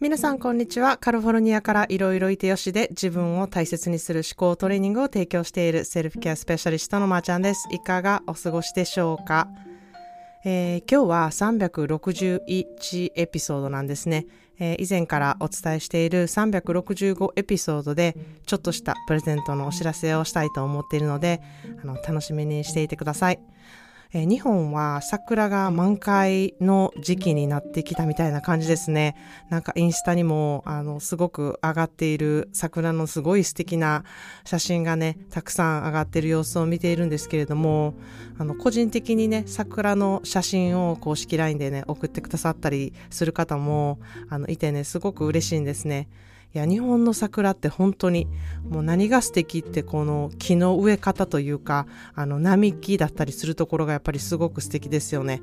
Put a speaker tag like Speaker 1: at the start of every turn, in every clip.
Speaker 1: 皆さんこんにちは。カリフォルニアからいろいろいてよしで自分を大切にする思考トレーニングを提供しているセルフケアスペシャリストのまーちゃんです。いかがお過ごしでしょうか、えー、今日は361エピソードなんですね、えー、以前からお伝えしている365エピソードでちょっとしたプレゼントのお知らせをしたいと思っているのであの楽しみにしていてください。えー、日本は桜が満開の時期になってきたみたいな感じですね。なんかインスタにも、あの、すごく上がっている桜のすごい素敵な写真がね、たくさん上がっている様子を見ているんですけれども、あの、個人的にね、桜の写真を公式 LINE でね、送ってくださったりする方も、あの、いてね、すごく嬉しいんですね。いや、日本の桜って本当にもう何が素敵ってこの木の植え方というか、あの並木だったりするところがやっぱりすごく素敵ですよね。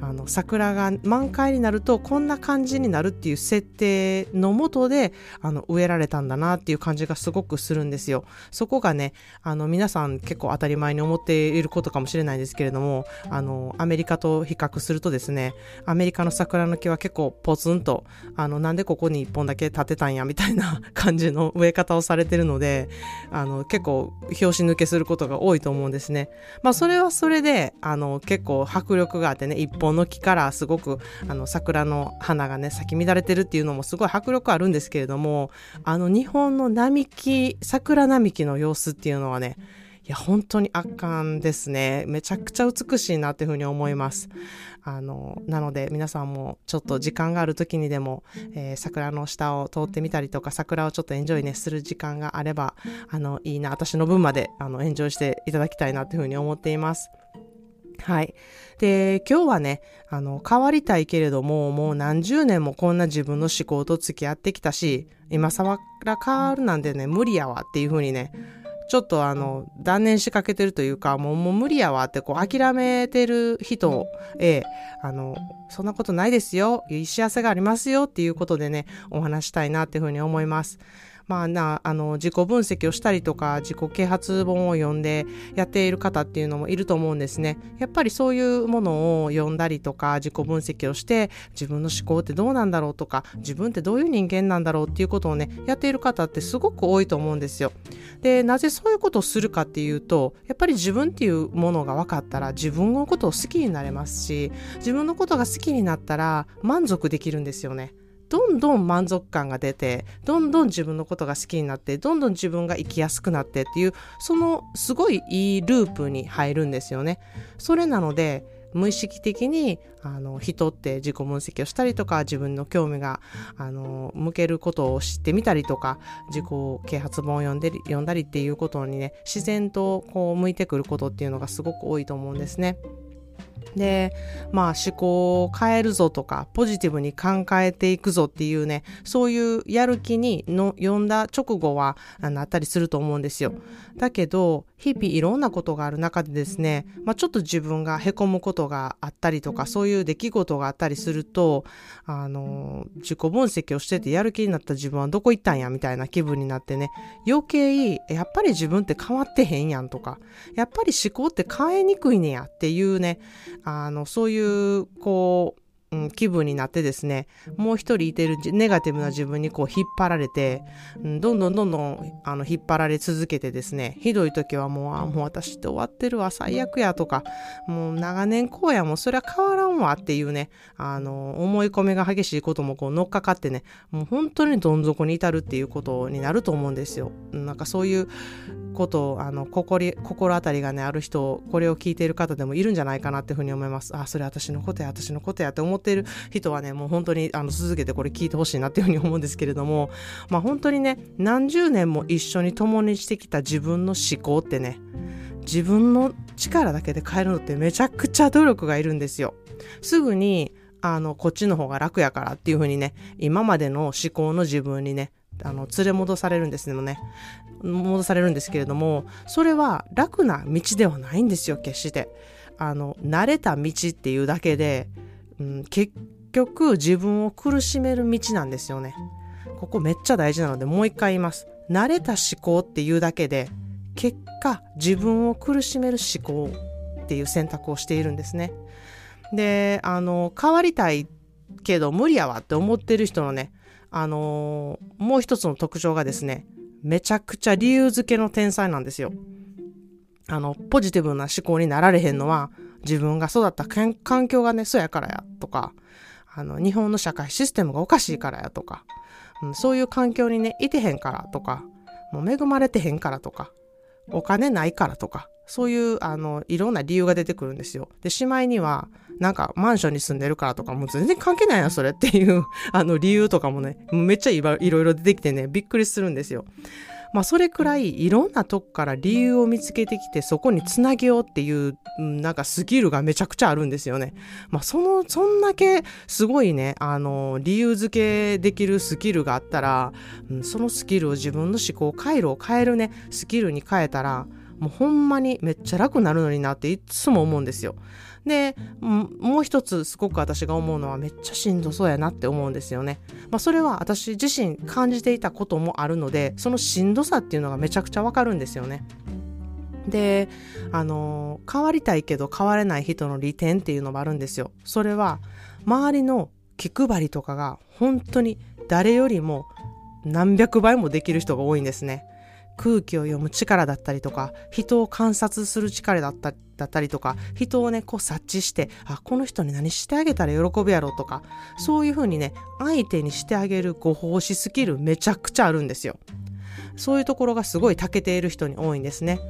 Speaker 1: あの桜が満開になるとこんな感じになるっていう設定のもとであの植えられたんだなっていう感じがすごくするんですよ。そこがね、あの皆さん結構当たり前に思っていることかもしれないですけれども、あのアメリカと比較するとですね、アメリカの桜の木は結構ポツンと、あのなんでここに一本だけ立てたんやみたいないな感じの植え方をされてるので、あの、結構、拍子抜けすることが多いと思うんですね。まあ、それはそれで、あの、結構迫力があってね、一本の木からすごく、あの、桜の花がね、咲き乱れてるっていうのもすごい迫力あるんですけれども、あの、日本の並木、桜並木の様子っていうのはね、いや、本当に圧巻ですね。めちゃくちゃ美しいなっていうふうに思います。あの、なので皆さんもちょっと時間がある時にでも、えー、桜の下を通ってみたりとか、桜をちょっとエンジョイね、する時間があれば、あの、いいな、私の分まで、あの、エンジョイしていただきたいなというふうに思っています。はい。で、今日はね、あの、変わりたいけれども、もう何十年もこんな自分の思考と付き合ってきたし、今更変わるなんてね、無理やわっていうふうにね、ちょっとあの、断念しかけてるというか、もうもう無理やわってこう諦めてる人へ、あの、そんなことないですよ、幸せがありますよっていうことでね、お話したいなっていうふうに思います。まあな、あの、自己分析をしたりとか、自己啓発本を読んでやっている方っていうのもいると思うんですね。やっぱりそういうものを読んだりとか、自己分析をして、自分の思考ってどうなんだろうとか、自分ってどういう人間なんだろうっていうことをね、やっている方ってすごく多いと思うんですよ。で、なぜそういうことをするかっていうと、やっぱり自分っていうものが分かったら、自分のことを好きになれますし、自分のことが好きになったら満足できるんですよね。どんどん満足感が出て、どんどん自分のことが好きになって、どんどん自分が生きやすくなってっていう、そのすごいいいループに入るんですよね。それなので、無意識的にあの人って自己分析をしたりとか自分の興味があの向けることを知ってみたりとか自己啓発本を読んで読んだりっていうことにね自然とこう向いてくることっていうのがすごく多いと思うんですね。で、まあ思考を変えるぞとか、ポジティブに考えていくぞっていうね、そういうやる気にの読んだ直後はなったりすると思うんですよ。だけど、日々いろんなことがある中でですね、まあちょっと自分が凹むことがあったりとか、そういう出来事があったりすると、あの、自己分析をしててやる気になった自分はどこ行ったんやみたいな気分になってね、余計、やっぱり自分って変わってへんやんとか、やっぱり思考って変えにくいねやっていうね、あの、そういう、こう、うん、気分になってですね、もう一人いてるネガティブな自分にこう引っ張られて、うん、どんどんどんどんあの引っ張られ続けてですね、ひどい時はもう、あ、もう私って終わってるわ、最悪やとか、もう長年こうや、もうそれは変わらんわっていうね、あの、思い込みが激しいこともこう乗っかかってね、もう本当にどん底に至るっていうことになると思うんですよ。なんかそういうことを、あの、心、心当たりがね、ある人、これを聞いている方でもいるんじゃないかなっていうふうに思います。あ、それ私のことや、私のことやって思思ってる人はね、もう本当にあの続けてこれ聞いてほしいなっていうふうに思うんですけれども、まあ本当にね、何十年も一緒に共にしてきた自分の思考ってね、自分の力だけで変えるのってめちゃくちゃ努力がいるんですよ。すぐに、あの、こっちの方が楽やからっていうふうにね、今までの思考の自分にね、あの、連れ戻されるんですね。戻されるんですけれども、それは楽な道ではないんですよ、決して。あの、慣れた道っていうだけで、うん、結局自分を苦しめる道なんですよね。ここめっちゃ大事なのでもう一回言います。慣れた思考っていうだけで結果自分を苦しめる思考っていう選択をしているんですね。で、あの、変わりたいけど無理やわって思ってる人のね、あの、もう一つの特徴がですね、めちゃくちゃ理由付けの天才なんですよ。あの、ポジティブな思考になられへんのは、自分が育った環境がね、そうやからや、とか、あの、日本の社会システムがおかしいからや、とか、うん、そういう環境にね、いてへんからとか、もう恵まれてへんからとか、お金ないからとか、そういう、あの、いろんな理由が出てくるんですよ。で、しまいには、なんか、マンションに住んでるからとか、もう全然関係ないやん、それっていう、あの、理由とかもね、めっちゃいろいろ出てきてね、びっくりするんですよ。まあ、それくらいいろんなとこから理由を見つけてきて、そこにつなげようっていう、なんかスキルがめちゃくちゃあるんですよね。まあ、その、そんだけすごいね、あの、理由付けできるスキルがあったら、うん、そのスキルを自分の思考回路を変えるね、スキルに変えたら、もうほんまにめっちゃ楽になるのになっていつも思うんですよ。で、もう一つすごく私が思うのはめっちゃしんどそうやなって思うんですよね。まあそれは私自身感じていたこともあるので、そのしんどさっていうのがめちゃくちゃわかるんですよね。で、あの、変わりたいけど変われない人の利点っていうのもあるんですよ。それは、周りの気配りとかが本当に誰よりも何百倍もできる人が多いんですね。空気を読む力だったりとか、人を観察する力だっただったりとか、人をね、こう察知して、あ、この人に何してあげたら喜ぶやろうとか、そういうふうにね、相手にしてあげるご奉仕スキルめちゃくちゃあるんですよ。そういうところがすごい長けている人に多いんですね。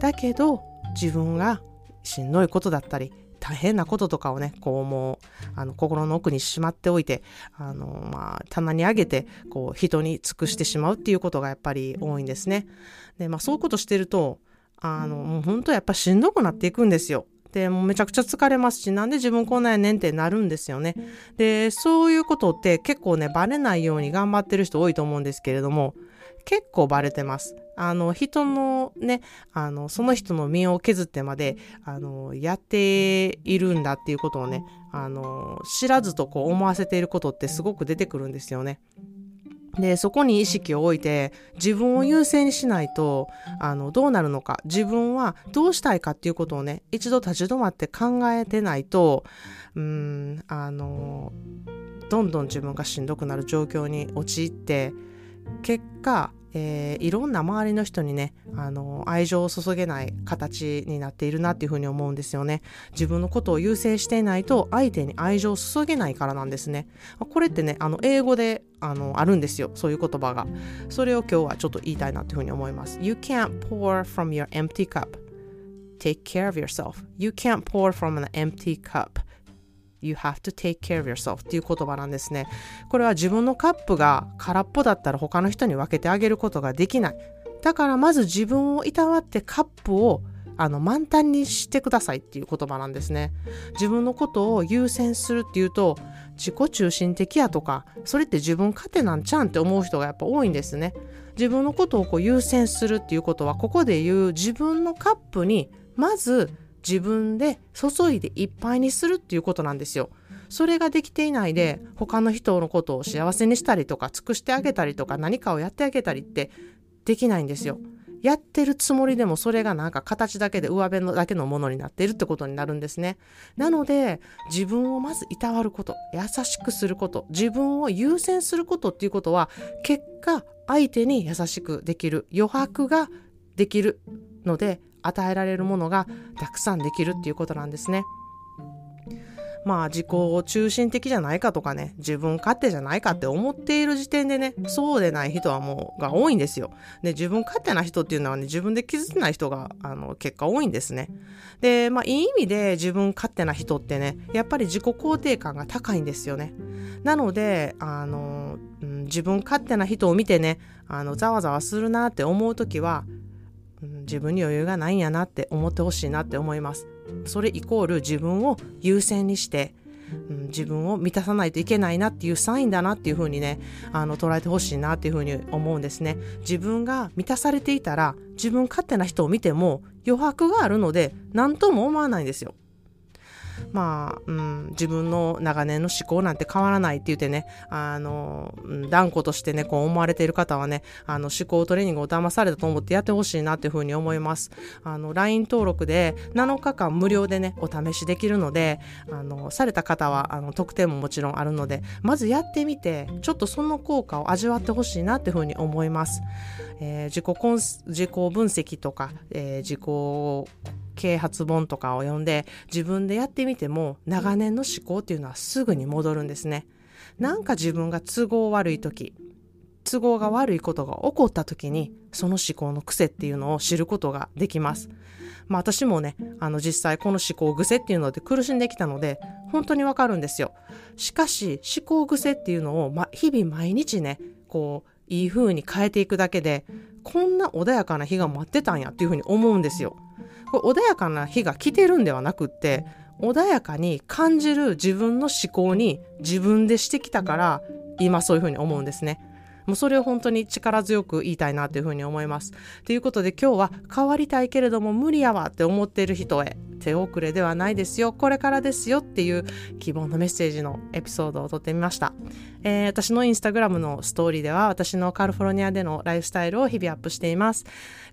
Speaker 1: だけど、自分がしんどいことだったり、大変なこととかをね、こうもう、あの、心の奥にしまっておいて、あの、まあ、棚に上げて、こう、人に尽くしてしまうっていうことがやっぱり多いんですね。で、まあ、そういうことしてると、あの、もう本当やっぱしんどくなっていくんですよ。で、もうめちゃくちゃ疲れますし、なんで自分こんなんやねんってなるんですよね。で、そういうことって結構ね、バレないように頑張ってる人多いと思うんですけれども、結構バレてます。あの、人のね、あの、その人の身を削ってまで、あの、やっているんだっていうことをね、あの、知らずとこう思わせていることってすごく出てくるんですよね。で、そこに意識を置いて、自分を優先にしないと、あの、どうなるのか、自分はどうしたいかっていうことをね、一度立ち止まって考えてないと、うん、あの、どんどん自分がしんどくなる状況に陥って、結果、えー、いろんな周りの人にね、あの、愛情を注げない形になっているなっていうふうに思うんですよね。自分のことを優先していないと相手に愛情を注げないからなんですね。これってね、あの、英語で、あの、あるんですよ。そういう言葉が。それを今日はちょっと言いたいなっていうふうに思います。You can't pour from your empty cup. Take care of yourself. You can't pour from an empty cup. You have to take care of yourself っていう言葉なんですね。これは自分のカップが空っぽだったら他の人に分けてあげることができない。だからまず自分をいたわってカップをあの満タンにしてくださいっていう言葉なんですね。自分のことを優先するっていうと自己中心的やとかそれって自分勝手なんちゃんって思う人がやっぱ多いんですね。自分のことをこう優先するっていうことはここで言う自分のカップにまず自分で注いでいっぱいにするっていうことなんですよ。それができていないで他の人のことを幸せにしたりとか尽くしてあげたりとか何かをやってあげたりってできないんですよ。やってるつもりでもそれがなんか形だけで上辺のだけのものになっているってことになるんですね。なので自分をまずいたわること、優しくすること、自分を優先することっていうことは結果相手に優しくできる余白ができるので与えられるものがたくさんできるっていうことなんですね。まあ自己中心的じゃないかとかね、自分勝手じゃないかって思っている時点でね、そうでない人はもう、が多いんですよ。で、自分勝手な人っていうのはね、自分で気づいてない人が、あの、結果多いんですね。で、まあいい意味で自分勝手な人ってね、やっぱり自己肯定感が高いんですよね。なので、あの、うん、自分勝手な人を見てね、あの、ざわざわするなって思うときは、うん、自分に余裕がないんやなって思ってほしいなって思います。それイコール自分を優先にして、うん、自分を満たさないといけないなっていうサインだなっていうふうにね、あの、捉えてほしいなっていうふうに思うんですね。自分が満たされていたら、自分勝手な人を見ても余白があるので、何とも思わないんですよ。まあ、うん、自分の長年の思考なんて変わらないって言ってね、あの、断固としてね、こう思われている方はね、あの、思考トレーニングを騙されたと思ってやってほしいなっていうふうに思います。あの、LINE 登録で7日間無料でね、お試しできるので、あの、された方は、あの、特典ももちろんあるので、まずやってみて、ちょっとその効果を味わってほしいなっていうふうに思います。えー、自己コン自己分析とか、えー、自己啓発本とかを読んで自分でやってみても長年の思考っていうのはすぐに戻るんですね。なんか自分が都合悪い時都合が悪いことが起こった時にその思考の癖っていうのを知ることができます。まあ私もね、あの実際この思考癖っていうので苦しんできたので本当にわかるんですよ。しかし思考癖っていうのを、ま、日々毎日ね、こういい風に変えていくだけでこんな穏やかな日が待ってたんやっていう風に思うんですよ。これ穏やかな日が来てるんではなくって穏やかに感じる自分の思考に自分でしてきたから今そういうふうに思うんですね。もうそれを本当に力強く言いたいなというふうに思います。ということで今日は変わりたいけれども無理やわって思っている人へ手遅れではないですよこれからですよっていう希望のメッセージのエピソードを撮ってみました、えー、私のインスタグラムのストーリーでは私のカリフォルニアでのライフスタイルを日々アップしています。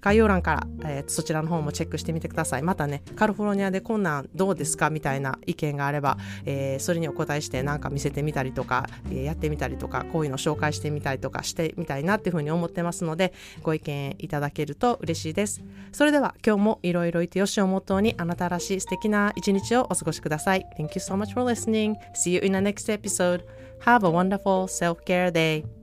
Speaker 1: 概要欄から、えー、そちらの方もチェックしてみてください。またねカリフォルニアでこんなんどうですかみたいな意見があれば、えー、それにお答えして何か見せてみたりとか、え、やってみたりとかこういうの紹介してみたりとかしてみたいなっていうふうに思ってますのでご意見いただけると嬉しいです。それでは今日もいろいろいてよしをモットーにあなたらしい素敵な一日をお過ごしください。Thank you so much for listening. See you in the next episode. Have a wonderful self-care day.